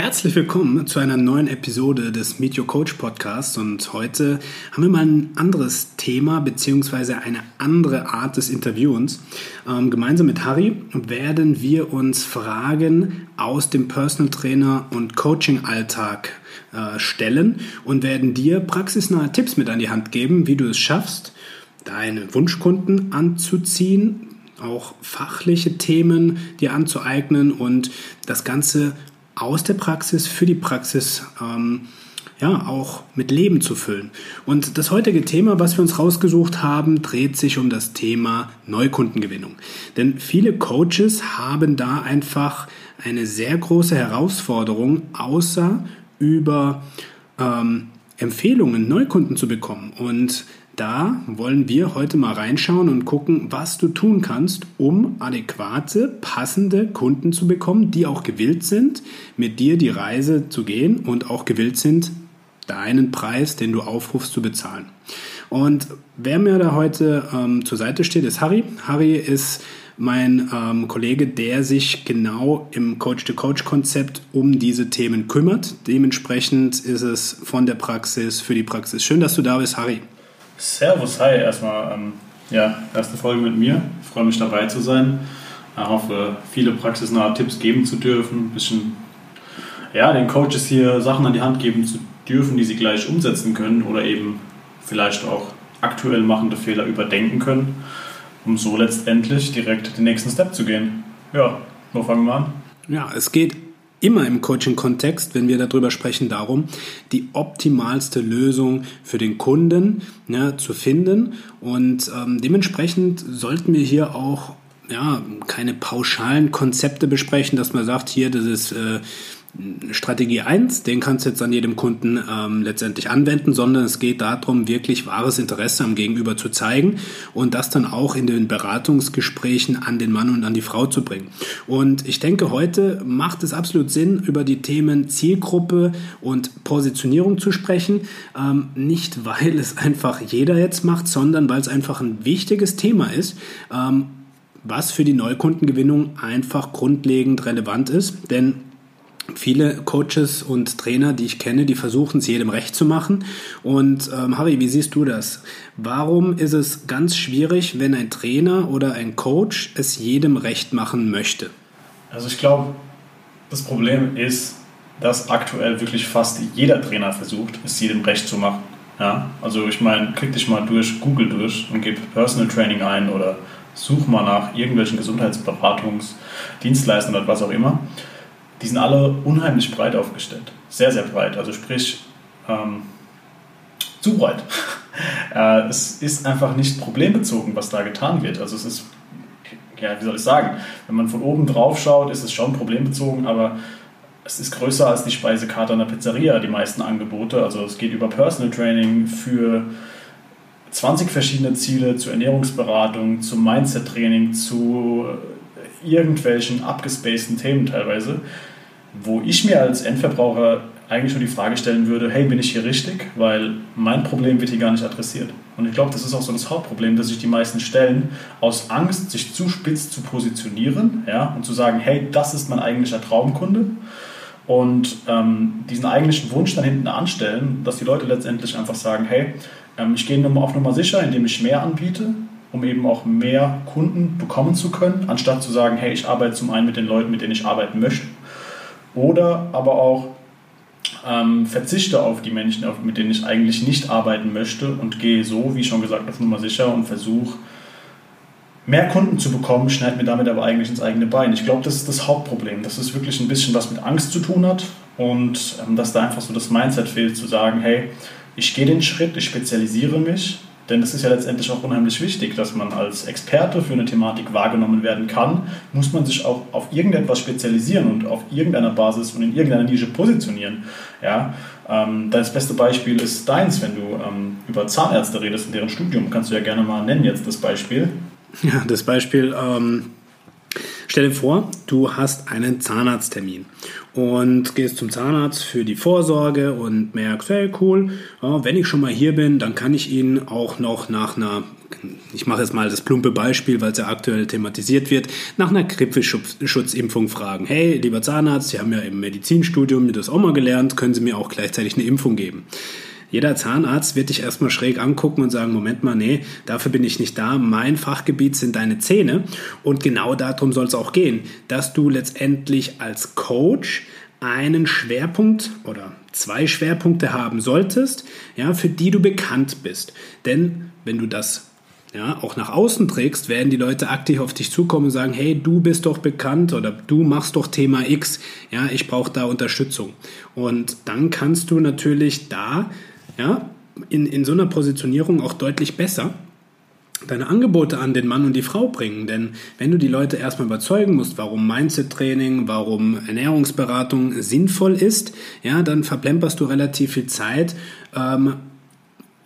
Herzlich willkommen zu einer neuen Episode des Meet Your Coach Podcasts und heute haben wir mal ein anderes Thema bzw. eine andere Art des Interviewens. Ähm, gemeinsam mit Harry werden wir uns Fragen aus dem Personal Trainer und Coaching Alltag äh, stellen und werden dir praxisnahe Tipps mit an die Hand geben, wie du es schaffst, deine Wunschkunden anzuziehen, auch fachliche Themen dir anzueignen und das Ganze aus der Praxis für die Praxis ähm, ja, auch mit Leben zu füllen. Und das heutige Thema, was wir uns rausgesucht haben, dreht sich um das Thema Neukundengewinnung. Denn viele Coaches haben da einfach eine sehr große Herausforderung, außer über ähm, Empfehlungen Neukunden zu bekommen. Und da wollen wir heute mal reinschauen und gucken, was du tun kannst, um adäquate, passende Kunden zu bekommen, die auch gewillt sind, mit dir die Reise zu gehen und auch gewillt sind, deinen Preis, den du aufrufst, zu bezahlen. Und wer mir da heute ähm, zur Seite steht, ist Harry. Harry ist mein ähm, Kollege, der sich genau im Coach-to-Coach-Konzept um diese Themen kümmert. Dementsprechend ist es von der Praxis für die Praxis. Schön, dass du da bist, Harry. Servus, hi, erstmal, ähm, ja, erste Folge mit mir. Ich freue mich dabei zu sein. Ich hoffe, viele praxisnahe Tipps geben zu dürfen, ein bisschen, ja, den Coaches hier Sachen an die Hand geben zu dürfen, die sie gleich umsetzen können oder eben vielleicht auch aktuell machende Fehler überdenken können, um so letztendlich direkt den nächsten Step zu gehen. Ja, wo fangen wir an? Ja, es geht immer im Coaching-Kontext, wenn wir darüber sprechen, darum, die optimalste Lösung für den Kunden ja, zu finden. Und ähm, dementsprechend sollten wir hier auch ja, keine pauschalen Konzepte besprechen, dass man sagt, hier, das ist äh, Strategie 1, den kannst du jetzt an jedem Kunden ähm, letztendlich anwenden, sondern es geht darum, wirklich wahres Interesse am Gegenüber zu zeigen und das dann auch in den Beratungsgesprächen an den Mann und an die Frau zu bringen. Und ich denke, heute macht es absolut Sinn, über die Themen Zielgruppe und Positionierung zu sprechen. Ähm, nicht, weil es einfach jeder jetzt macht, sondern weil es einfach ein wichtiges Thema ist. Ähm, was für die Neukundengewinnung einfach grundlegend relevant ist. Denn viele Coaches und Trainer, die ich kenne, die versuchen es jedem recht zu machen. Und ähm, Harry, wie siehst du das? Warum ist es ganz schwierig, wenn ein Trainer oder ein Coach es jedem recht machen möchte? Also ich glaube, das Problem ist, dass aktuell wirklich fast jeder Trainer versucht, es jedem recht zu machen. Ja? Also ich meine, klick dich mal durch Google durch und gib Personal Training ein oder such mal nach irgendwelchen Gesundheitsberatungsdienstleistern oder was auch immer die sind alle unheimlich breit aufgestellt. Sehr, sehr breit. Also sprich, ähm, zu breit. äh, es ist einfach nicht problembezogen, was da getan wird. Also es ist, ja, wie soll ich sagen, wenn man von oben drauf schaut, ist es schon problembezogen, aber es ist größer als die Speisekarte einer Pizzeria, die meisten Angebote. Also es geht über Personal Training für 20 verschiedene Ziele, zur Ernährungsberatung, zum Mindset-Training, zu irgendwelchen abgespaceden Themen teilweise, wo ich mir als Endverbraucher eigentlich nur die Frage stellen würde, hey, bin ich hier richtig? Weil mein Problem wird hier gar nicht adressiert. Und ich glaube, das ist auch so das Hauptproblem, dass sich die meisten stellen, aus Angst, sich zu spitz zu positionieren ja, und zu sagen, hey, das ist mein eigentlicher Traumkunde. Und ähm, diesen eigentlichen Wunsch dann hinten anstellen, dass die Leute letztendlich einfach sagen, hey, ähm, ich gehe auf Nummer sicher, indem ich mehr anbiete um eben auch mehr Kunden bekommen zu können, anstatt zu sagen, hey, ich arbeite zum einen mit den Leuten, mit denen ich arbeiten möchte, oder aber auch ähm, verzichte auf die Menschen, mit denen ich eigentlich nicht arbeiten möchte und gehe so, wie schon gesagt, auf Nummer sicher und versuche, mehr Kunden zu bekommen, schneide mir damit aber eigentlich ins eigene Bein. Ich glaube, das ist das Hauptproblem, dass es wirklich ein bisschen was mit Angst zu tun hat und ähm, dass da einfach so das Mindset fehlt, zu sagen, hey, ich gehe den Schritt, ich spezialisiere mich, denn es ist ja letztendlich auch unheimlich wichtig, dass man als Experte für eine Thematik wahrgenommen werden kann, muss man sich auch auf irgendetwas spezialisieren und auf irgendeiner Basis und in irgendeiner Nische positionieren. Ja, ähm, das beste Beispiel ist deins, wenn du ähm, über Zahnärzte redest in deren Studium. Kannst du ja gerne mal nennen jetzt das Beispiel. Ja, das Beispiel ähm, Stell dir vor, du hast einen Zahnarzttermin und gehst zum Zahnarzt für die Vorsorge und merkst, hey cool, wenn ich schon mal hier bin, dann kann ich ihn auch noch nach einer ich mache jetzt mal das plumpe Beispiel, weil es ja aktuell thematisiert wird, nach einer Grippeschutzimpfung fragen. Hey, lieber Zahnarzt, Sie haben ja im Medizinstudium das auch mal gelernt, können Sie mir auch gleichzeitig eine Impfung geben? Jeder Zahnarzt wird dich erstmal schräg angucken und sagen, Moment mal, nee, dafür bin ich nicht da. Mein Fachgebiet sind deine Zähne. Und genau darum soll es auch gehen, dass du letztendlich als Coach einen Schwerpunkt oder zwei Schwerpunkte haben solltest, ja, für die du bekannt bist. Denn wenn du das ja, auch nach außen trägst, werden die Leute aktiv auf dich zukommen und sagen, hey, du bist doch bekannt oder du machst doch Thema X, ja, ich brauche da Unterstützung. Und dann kannst du natürlich da ja, in, in so einer Positionierung auch deutlich besser deine Angebote an den Mann und die Frau bringen. Denn wenn du die Leute erstmal überzeugen musst, warum Mindset-Training, warum Ernährungsberatung sinnvoll ist, ja, dann verplemperst du relativ viel Zeit, ähm,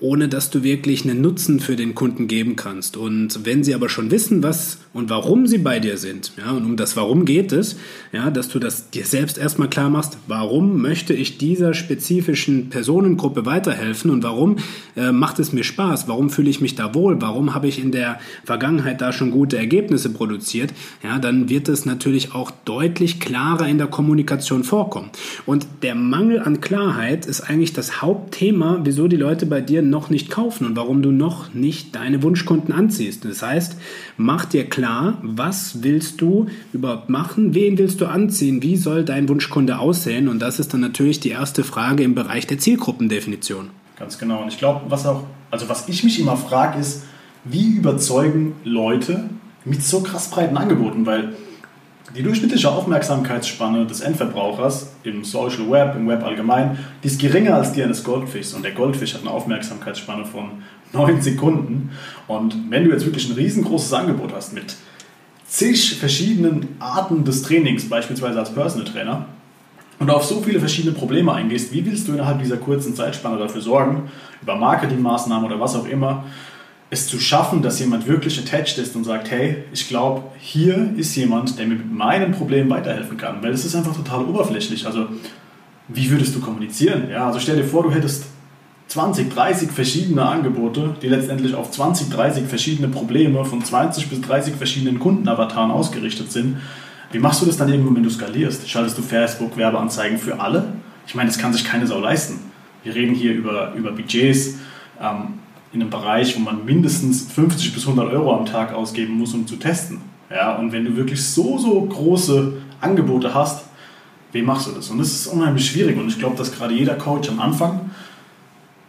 ohne dass du wirklich einen Nutzen für den Kunden geben kannst. Und wenn sie aber schon wissen, was und warum sie bei dir sind, ja, und um das Warum geht es, ja, dass du das dir selbst erstmal klar machst, warum möchte ich dieser spezifischen Personengruppe weiterhelfen und warum äh, macht es mir Spaß, warum fühle ich mich da wohl, warum habe ich in der Vergangenheit da schon gute Ergebnisse produziert, ja, dann wird es natürlich auch deutlich klarer in der Kommunikation vorkommen. Und der Mangel an Klarheit ist eigentlich das Hauptthema, wieso die Leute bei dir noch nicht kaufen und warum du noch nicht deine Wunschkunden anziehst. Das heißt, mach dir klar, was willst du überhaupt machen, wen willst du anziehen, wie soll dein Wunschkunde aussehen und das ist dann natürlich die erste Frage im Bereich der Zielgruppendefinition. Ganz genau. Und ich glaube, was auch, also was ich mich immer frage, ist, wie überzeugen Leute mit so krass breiten Angeboten, weil die durchschnittliche Aufmerksamkeitsspanne des Endverbrauchers im Social Web, im Web allgemein, die ist geringer als die eines Goldfischs. Und der Goldfisch hat eine Aufmerksamkeitsspanne von 9 Sekunden. Und wenn du jetzt wirklich ein riesengroßes Angebot hast mit zig verschiedenen Arten des Trainings, beispielsweise als Personal Trainer, und auf so viele verschiedene Probleme eingehst, wie willst du innerhalb dieser kurzen Zeitspanne dafür sorgen, über Marketingmaßnahmen oder was auch immer, es zu schaffen, dass jemand wirklich attached ist und sagt, hey, ich glaube, hier ist jemand, der mir mit meinem Problem weiterhelfen kann. Weil es ist einfach total oberflächlich. Also, wie würdest du kommunizieren? Ja, also stell dir vor, du hättest 20, 30 verschiedene Angebote, die letztendlich auf 20, 30 verschiedene Probleme von 20 bis 30 verschiedenen Kundenavataren ausgerichtet sind. Wie machst du das dann irgendwann, wenn du skalierst? Schaltest du Facebook-Werbeanzeigen für alle? Ich meine, das kann sich keine Sau leisten. Wir reden hier über, über Budgets. Ähm, in einem Bereich, wo man mindestens 50 bis 100 Euro am Tag ausgeben muss, um zu testen. Ja, und wenn du wirklich so, so große Angebote hast, wie machst du das? Und das ist unheimlich schwierig. Und ich glaube, dass gerade jeder Coach am Anfang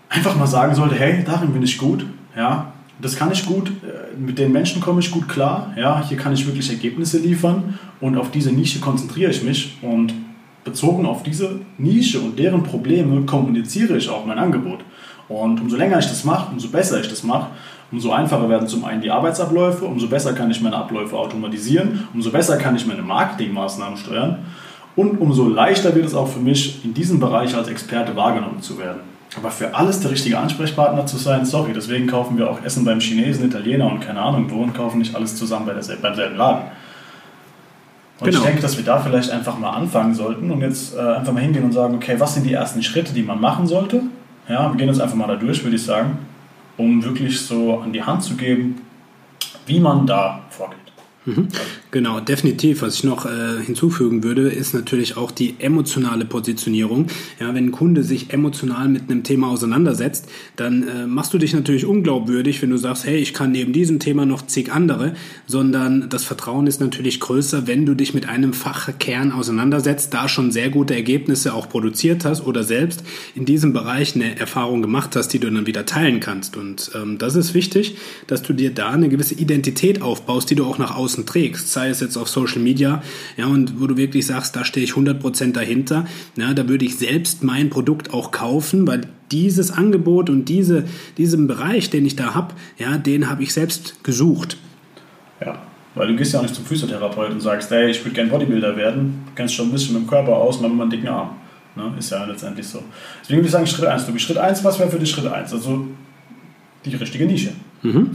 einfach mal sagen sollte, hey, darin bin ich gut. Ja, das kann ich gut, äh, mit den Menschen komme ich gut klar. Ja, hier kann ich wirklich Ergebnisse liefern und auf diese Nische konzentriere ich mich. Und bezogen auf diese Nische und deren Probleme kommuniziere ich auch mein Angebot. Und umso länger ich das mache, umso besser ich das mache, umso einfacher werden zum einen die Arbeitsabläufe, umso besser kann ich meine Abläufe automatisieren, umso besser kann ich meine Marketingmaßnahmen steuern und umso leichter wird es auch für mich, in diesem Bereich als Experte wahrgenommen zu werden. Aber für alles der richtige Ansprechpartner zu sein, sorry, deswegen kaufen wir auch Essen beim Chinesen, Italiener und keine Ahnung wo und kaufen nicht alles zusammen bei der, beim selben Laden. Und genau. ich denke, dass wir da vielleicht einfach mal anfangen sollten und jetzt äh, einfach mal hingehen und sagen, okay, was sind die ersten Schritte, die man machen sollte? Ja, wir gehen jetzt einfach mal da durch, würde ich sagen, um wirklich so an die Hand zu geben, wie man da vorgeht. Mhm. Genau, definitiv. Was ich noch äh, hinzufügen würde, ist natürlich auch die emotionale Positionierung. Ja, wenn ein Kunde sich emotional mit einem Thema auseinandersetzt, dann äh, machst du dich natürlich unglaubwürdig, wenn du sagst, hey, ich kann neben diesem Thema noch zig andere, sondern das Vertrauen ist natürlich größer, wenn du dich mit einem Fachkern auseinandersetzt, da schon sehr gute Ergebnisse auch produziert hast oder selbst in diesem Bereich eine Erfahrung gemacht hast, die du dann wieder teilen kannst. Und ähm, das ist wichtig, dass du dir da eine gewisse Identität aufbaust, die du auch nach außen außen trägst, sei es jetzt auf Social Media, ja, und wo du wirklich sagst, da stehe ich 100% dahinter, ja, da würde ich selbst mein Produkt auch kaufen, weil dieses Angebot und diese, diesen Bereich, den ich da habe, ja, den habe ich selbst gesucht. Ja, weil du gehst ja auch nicht zum Physiotherapeut und sagst, hey, ich würde gerne Bodybuilder werden, du kennst schon ein bisschen mit dem Körper aus, mach mal einen dicken Arm. Ne? Ist ja letztendlich so. Deswegen würde ich sagen, Schritt 1. Du bist Schritt 1, was wäre für dich Schritt 1? Also die richtige Nische. Mhm.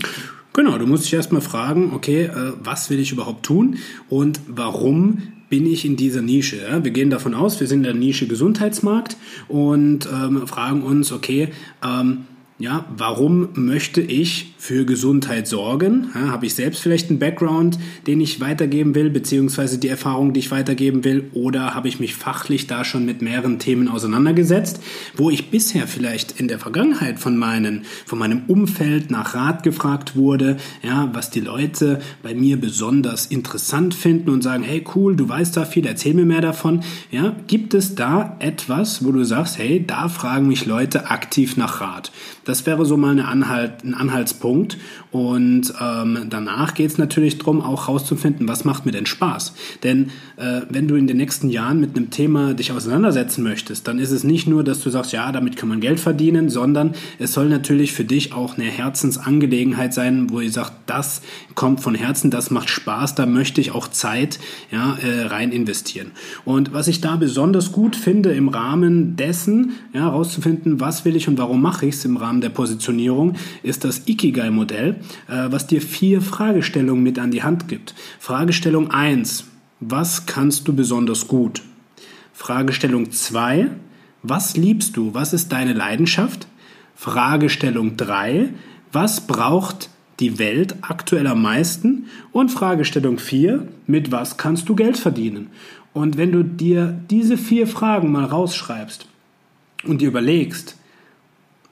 Genau, du musst dich erstmal fragen, okay, äh, was will ich überhaupt tun und warum bin ich in dieser Nische? Ja? Wir gehen davon aus, wir sind in der Nische Gesundheitsmarkt und ähm, fragen uns, okay, ähm, ja, warum möchte ich für Gesundheit sorgen? Ja, Habe ich selbst vielleicht einen Background, den ich weitergeben will, beziehungsweise die Erfahrung, die ich weitergeben will? Oder habe ich mich fachlich da schon mit mehreren Themen auseinandergesetzt, wo ich bisher vielleicht in der Vergangenheit von, meinen, von meinem Umfeld nach Rat gefragt wurde, ja, was die Leute bei mir besonders interessant finden und sagen, hey cool, du weißt da viel, erzähl mir mehr davon. Ja, gibt es da etwas, wo du sagst, hey, da fragen mich Leute aktiv nach Rat? Das wäre so mal eine Anhalt, ein Anhaltspunkt. Und ähm, danach geht es natürlich darum, auch herauszufinden, was macht mir denn Spaß. Denn äh, wenn du in den nächsten Jahren mit einem Thema dich auseinandersetzen möchtest, dann ist es nicht nur, dass du sagst, ja, damit kann man Geld verdienen, sondern es soll natürlich für dich auch eine Herzensangelegenheit sein, wo ihr sagt, das kommt von Herzen, das macht Spaß, da möchte ich auch Zeit ja, äh, rein investieren. Und was ich da besonders gut finde im Rahmen dessen, ja, herauszufinden, was will ich und warum mache ich es im Rahmen der Positionierung, ist das Ikigai-Modell was dir vier Fragestellungen mit an die Hand gibt. Fragestellung 1, was kannst du besonders gut? Fragestellung 2, was liebst du? Was ist deine Leidenschaft? Fragestellung 3, was braucht die Welt aktuell am meisten? Und Fragestellung 4, mit was kannst du Geld verdienen? Und wenn du dir diese vier Fragen mal rausschreibst und dir überlegst,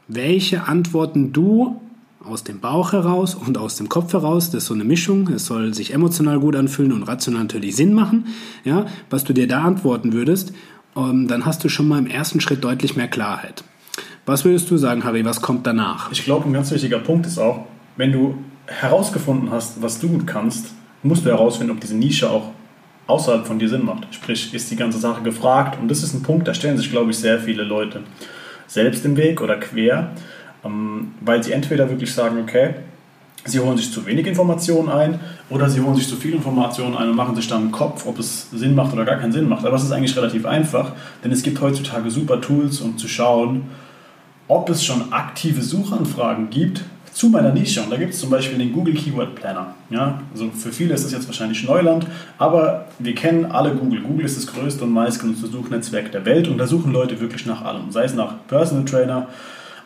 welche Antworten du aus dem Bauch heraus und aus dem Kopf heraus. Das ist so eine Mischung. Es soll sich emotional gut anfühlen und rational natürlich Sinn machen. Ja, was du dir da antworten würdest, ähm, dann hast du schon mal im ersten Schritt deutlich mehr Klarheit. Was würdest du sagen, Harry? Was kommt danach? Ich glaube, ein ganz wichtiger Punkt ist auch, wenn du herausgefunden hast, was du gut kannst, musst du herausfinden, ob diese Nische auch außerhalb von dir Sinn macht. Sprich, ist die ganze Sache gefragt? Und das ist ein Punkt, da stellen sich, glaube ich, sehr viele Leute selbst im Weg oder quer weil sie entweder wirklich sagen, okay, sie holen sich zu wenig Informationen ein oder sie holen sich zu viel Informationen ein und machen sich dann einen Kopf, ob es Sinn macht oder gar keinen Sinn macht. Aber es ist eigentlich relativ einfach, denn es gibt heutzutage super Tools, um zu schauen, ob es schon aktive Suchanfragen gibt zu meiner Nische. Und da gibt es zum Beispiel den Google Keyword Planner. Ja, also für viele ist das jetzt wahrscheinlich Neuland, aber wir kennen alle Google. Google ist das größte und meistgenutzte Suchnetzwerk der Welt und da suchen Leute wirklich nach allem. Sei es nach Personal Trainer,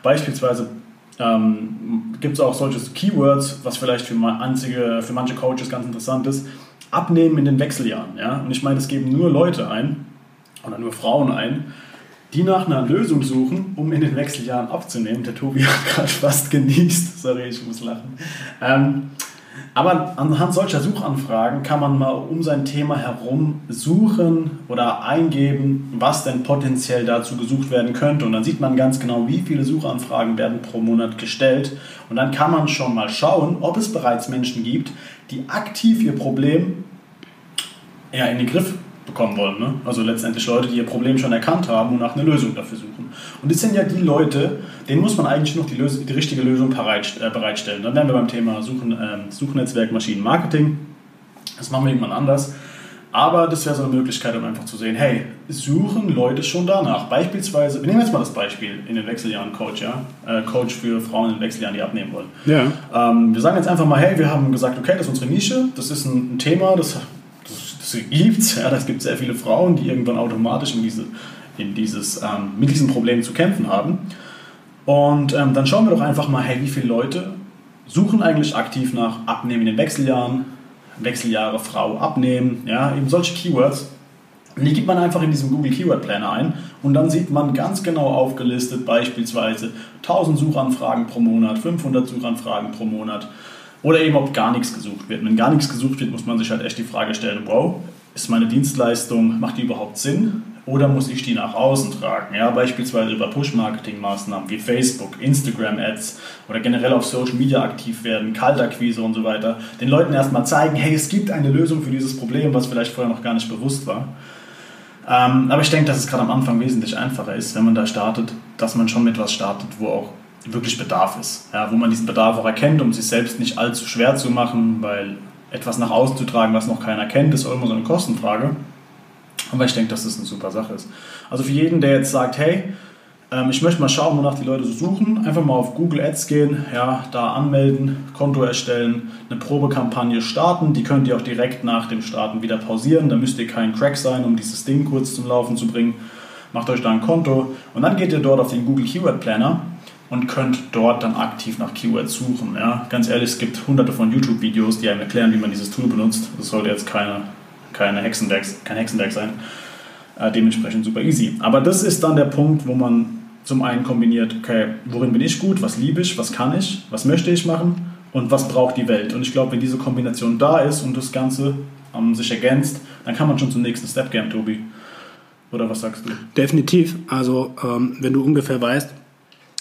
Beispielsweise ähm, gibt es auch solche Keywords, was vielleicht für, einzige, für manche Coaches ganz interessant ist. Abnehmen in den Wechseljahren. Ja? Und ich meine, es geben nur Leute ein, oder nur Frauen ein, die nach einer Lösung suchen, um in den Wechseljahren abzunehmen. Der Tobi hat gerade fast genießt. Sorry, ich muss lachen. Ähm, aber anhand solcher Suchanfragen kann man mal um sein Thema herum suchen oder eingeben, was denn potenziell dazu gesucht werden könnte. Und dann sieht man ganz genau, wie viele Suchanfragen werden pro Monat gestellt. Und dann kann man schon mal schauen, ob es bereits Menschen gibt, die aktiv ihr Problem ja, in den Griff bekommen wollen. Ne? Also letztendlich Leute, die ihr Problem schon erkannt haben und nach einer Lösung dafür suchen. Und das sind ja die Leute, denen muss man eigentlich noch die, Lösung, die richtige Lösung äh, bereitstellen. Dann wären wir beim Thema Suchen, äh, Suchnetzwerk, Maschinenmarketing. Das machen wir irgendwann anders. Aber das wäre so eine Möglichkeit, um einfach zu sehen, hey, suchen Leute schon danach? Beispielsweise, wir nehmen jetzt mal das Beispiel in den Wechseljahren Coach, ja? Äh, Coach für Frauen in den Wechseljahren, die abnehmen wollen. Ja. Ähm, wir sagen jetzt einfach mal, hey, wir haben gesagt, okay, das ist unsere Nische, das ist ein, ein Thema, das gibt ja, das gibt sehr viele Frauen, die irgendwann automatisch in, diese, in dieses, ähm, mit diesem Problem zu kämpfen haben. Und ähm, dann schauen wir doch einfach mal, hey, wie viele Leute suchen eigentlich aktiv nach Abnehmen in den Wechseljahren, Wechseljahre Frau abnehmen, ja, eben solche Keywords. Und die gibt man einfach in diesem Google Keyword Planner ein und dann sieht man ganz genau aufgelistet beispielsweise 1000 Suchanfragen pro Monat, 500 Suchanfragen pro Monat, oder eben, ob gar nichts gesucht wird. Wenn gar nichts gesucht wird, muss man sich halt echt die Frage stellen, wow, ist meine Dienstleistung, macht die überhaupt Sinn? Oder muss ich die nach außen tragen? Ja, beispielsweise über Push-Marketing-Maßnahmen wie Facebook, Instagram-Ads oder generell auf Social Media aktiv werden, Kaltakquise und so weiter. Den Leuten erstmal zeigen, hey, es gibt eine Lösung für dieses Problem, was vielleicht vorher noch gar nicht bewusst war. Ähm, aber ich denke, dass es gerade am Anfang wesentlich einfacher ist, wenn man da startet, dass man schon mit was startet, wo auch wirklich Bedarf ist. Ja, wo man diesen Bedarf auch erkennt, um sich selbst nicht allzu schwer zu machen, weil etwas nach außen zu tragen, was noch keiner kennt, ist auch immer so eine Kostenfrage. Aber ich denke, dass das eine super Sache ist. Also für jeden, der jetzt sagt, hey, ähm, ich möchte mal schauen, wonach die Leute so suchen. Einfach mal auf Google Ads gehen, ja, da anmelden, Konto erstellen, eine Probekampagne starten. Die könnt ihr auch direkt nach dem Starten wieder pausieren. Da müsst ihr kein Crack sein, um dieses Ding kurz zum Laufen zu bringen. Macht euch da ein Konto und dann geht ihr dort auf den Google Keyword Planner und könnt dort dann aktiv nach Keywords suchen. Ja? Ganz ehrlich, es gibt hunderte von YouTube-Videos, die einem erklären, wie man dieses Tool benutzt. Das sollte jetzt keine, keine Hexenwerk, kein Hexenwerk sein. Äh, dementsprechend super easy. Aber das ist dann der Punkt, wo man zum einen kombiniert, okay, worin bin ich gut, was liebe ich, was kann ich, was möchte ich machen und was braucht die Welt. Und ich glaube, wenn diese Kombination da ist und das Ganze ähm, sich ergänzt, dann kann man schon zum nächsten Step gehen, Tobi. Oder was sagst du? Definitiv. Also ähm, wenn du ungefähr weißt,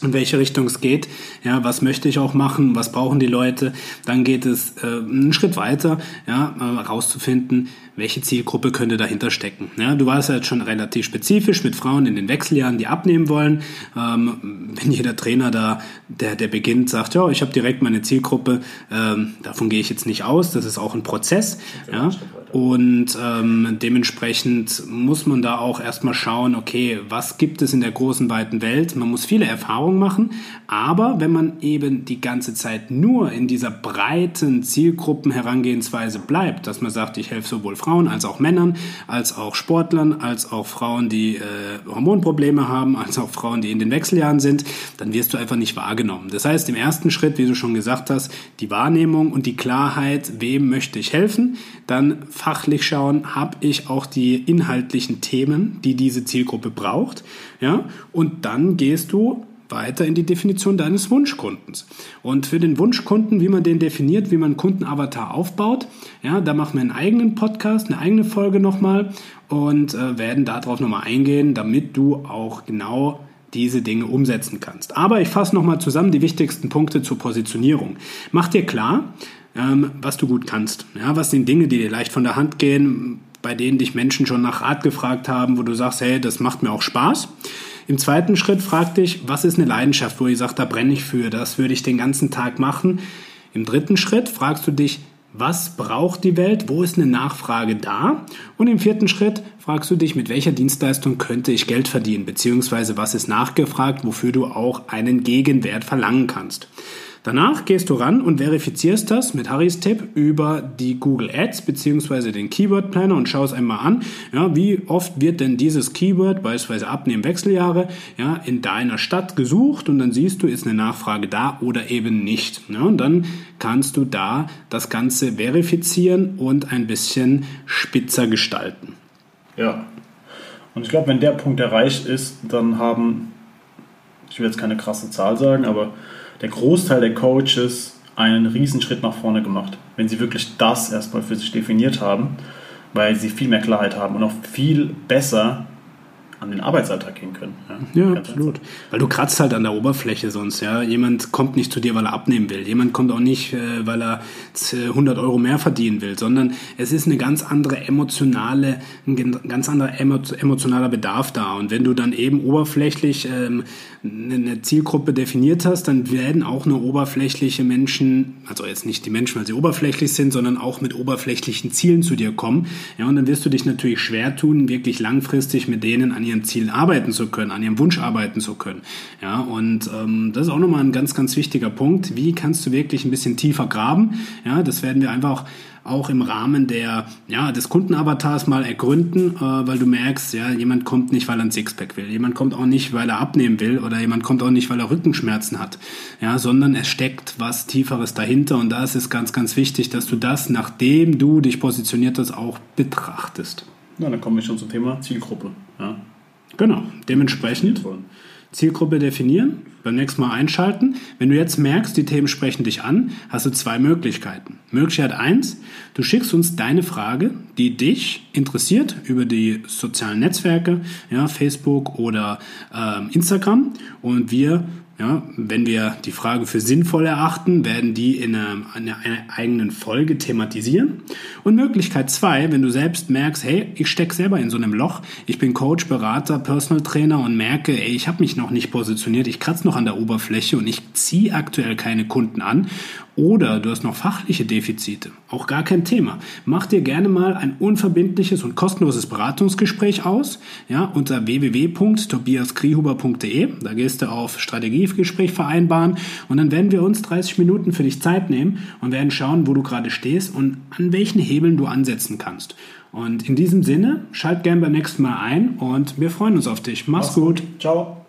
in welche Richtung es geht, ja, was möchte ich auch machen, was brauchen die Leute, dann geht es äh, einen Schritt weiter, ja, äh, rauszufinden, welche Zielgruppe könnte dahinter stecken. Ja, du warst ja jetzt schon relativ spezifisch mit Frauen in den Wechseljahren, die abnehmen wollen. Ähm, wenn jeder Trainer da, der, der beginnt, sagt, ja, ich habe direkt meine Zielgruppe, ähm, davon gehe ich jetzt nicht aus, das ist auch ein Prozess. Ja, und ähm, dementsprechend muss man da auch erstmal schauen, okay, was gibt es in der großen, weiten Welt? Man muss viele Erfahrungen machen, aber wenn man eben die ganze Zeit nur in dieser breiten Zielgruppenherangehensweise bleibt, dass man sagt, ich helfe sowohl Frauen als auch Männern, als auch Sportlern, als auch Frauen, die äh, Hormonprobleme haben, als auch Frauen, die in den Wechseljahren sind, dann wirst du einfach nicht wahrgenommen. Das heißt, im ersten Schritt, wie du schon gesagt hast, die Wahrnehmung und die Klarheit, wem möchte ich helfen, dann fachlich schauen, habe ich auch die inhaltlichen Themen, die diese Zielgruppe braucht, ja, und dann gehst du weiter in die Definition deines Wunschkundens. Und für den Wunschkunden, wie man den definiert, wie man Kundenavatar aufbaut, ja, da machen wir einen eigenen Podcast, eine eigene Folge nochmal und äh, werden darauf nochmal eingehen, damit du auch genau diese Dinge umsetzen kannst. Aber ich fasse nochmal zusammen die wichtigsten Punkte zur Positionierung. Mach dir klar, ähm, was du gut kannst. Ja, was sind Dinge, die dir leicht von der Hand gehen, bei denen dich Menschen schon nach Rat gefragt haben, wo du sagst, hey, das macht mir auch Spaß. Im zweiten Schritt frag dich, was ist eine Leidenschaft, wo ich sage, da brenne ich für, das würde ich den ganzen Tag machen. Im dritten Schritt fragst du dich, was braucht die Welt? Wo ist eine Nachfrage da? Und im vierten Schritt fragst du dich, mit welcher Dienstleistung könnte ich Geld verdienen? Beziehungsweise was ist nachgefragt, wofür du auch einen Gegenwert verlangen kannst? Danach gehst du ran und verifizierst das mit Harrys Tipp über die Google Ads bzw. den Keyword Planner und schaust einmal an, ja, wie oft wird denn dieses Keyword, beispielsweise Abnehmen Wechseljahre, ja, in deiner Stadt gesucht und dann siehst du, ist eine Nachfrage da oder eben nicht. Ja, und dann kannst du da das Ganze verifizieren und ein bisschen spitzer gestalten. Ja. Und ich glaube, wenn der Punkt erreicht ist, dann haben, ich will jetzt keine krasse Zahl sagen, aber der Großteil der Coaches einen Riesenschritt nach vorne gemacht, wenn sie wirklich das erstmal für sich definiert haben, weil sie viel mehr Klarheit haben und auch viel besser an den Arbeitsalltag gehen können. Ja, ja absolut. Einfach. Weil du kratzt halt an der Oberfläche sonst. Ja, Jemand kommt nicht zu dir, weil er abnehmen will. Jemand kommt auch nicht, äh, weil er 100 Euro mehr verdienen will, sondern es ist eine ganz andere emotionale, ein ganz anderer emotionaler Bedarf da. Und wenn du dann eben oberflächlich ähm, eine Zielgruppe definiert hast, dann werden auch nur oberflächliche Menschen, also jetzt nicht die Menschen, weil sie oberflächlich sind, sondern auch mit oberflächlichen Zielen zu dir kommen. Ja, und dann wirst du dich natürlich schwer tun, wirklich langfristig mit denen an ihren Zielen arbeiten zu können, an ihrem Wunsch arbeiten zu können. Ja, und ähm, das ist auch nochmal ein ganz, ganz wichtiger Punkt. Wie kannst du wirklich ein bisschen tiefer graben? Ja, das werden wir einfach auch im Rahmen der, ja, des Kundenavatars mal ergründen, äh, weil du merkst, ja, jemand kommt nicht, weil er ein Sixpack will, jemand kommt auch nicht, weil er abnehmen will oder jemand kommt auch nicht, weil er Rückenschmerzen hat, ja, sondern es steckt was Tieferes dahinter und da ist es ganz, ganz wichtig, dass du das, nachdem du dich positioniert hast, auch betrachtest. Na, dann kommen wir schon zum Thema Zielgruppe. Ja. Genau, dementsprechend Zielgruppe definieren, beim nächsten Mal einschalten. Wenn du jetzt merkst, die Themen sprechen dich an, hast du zwei Möglichkeiten. Möglichkeit eins: du schickst uns deine Frage, die dich interessiert, über die sozialen Netzwerke, ja, Facebook oder ähm, Instagram und wir Ja, wenn wir die Frage für sinnvoll erachten, werden die in einer, einer, einer eigenen Folge thematisieren. Und Möglichkeit zwei, wenn du selbst merkst, hey, ich stecke selber in so einem Loch, ich bin Coach, Berater, Personal Trainer und merke, ey, ich habe mich noch nicht positioniert, ich kratze noch an der Oberfläche und ich ziehe aktuell keine Kunden an oder du hast noch fachliche Defizite, auch gar kein Thema. Mach dir gerne mal ein unverbindliches und kostenloses Beratungsgespräch aus, ja, unter www.tobiaskrihuber.de. Da gehst du auf Strategiegespräch vereinbaren und dann werden wir uns 30 Minuten für dich Zeit nehmen und werden schauen, wo du gerade stehst und an welchen Hebeln du ansetzen kannst. Und in diesem Sinne, schalt gerne beim nächsten Mal ein und wir freuen uns auf dich. Mach's, Mach's gut. Ciao.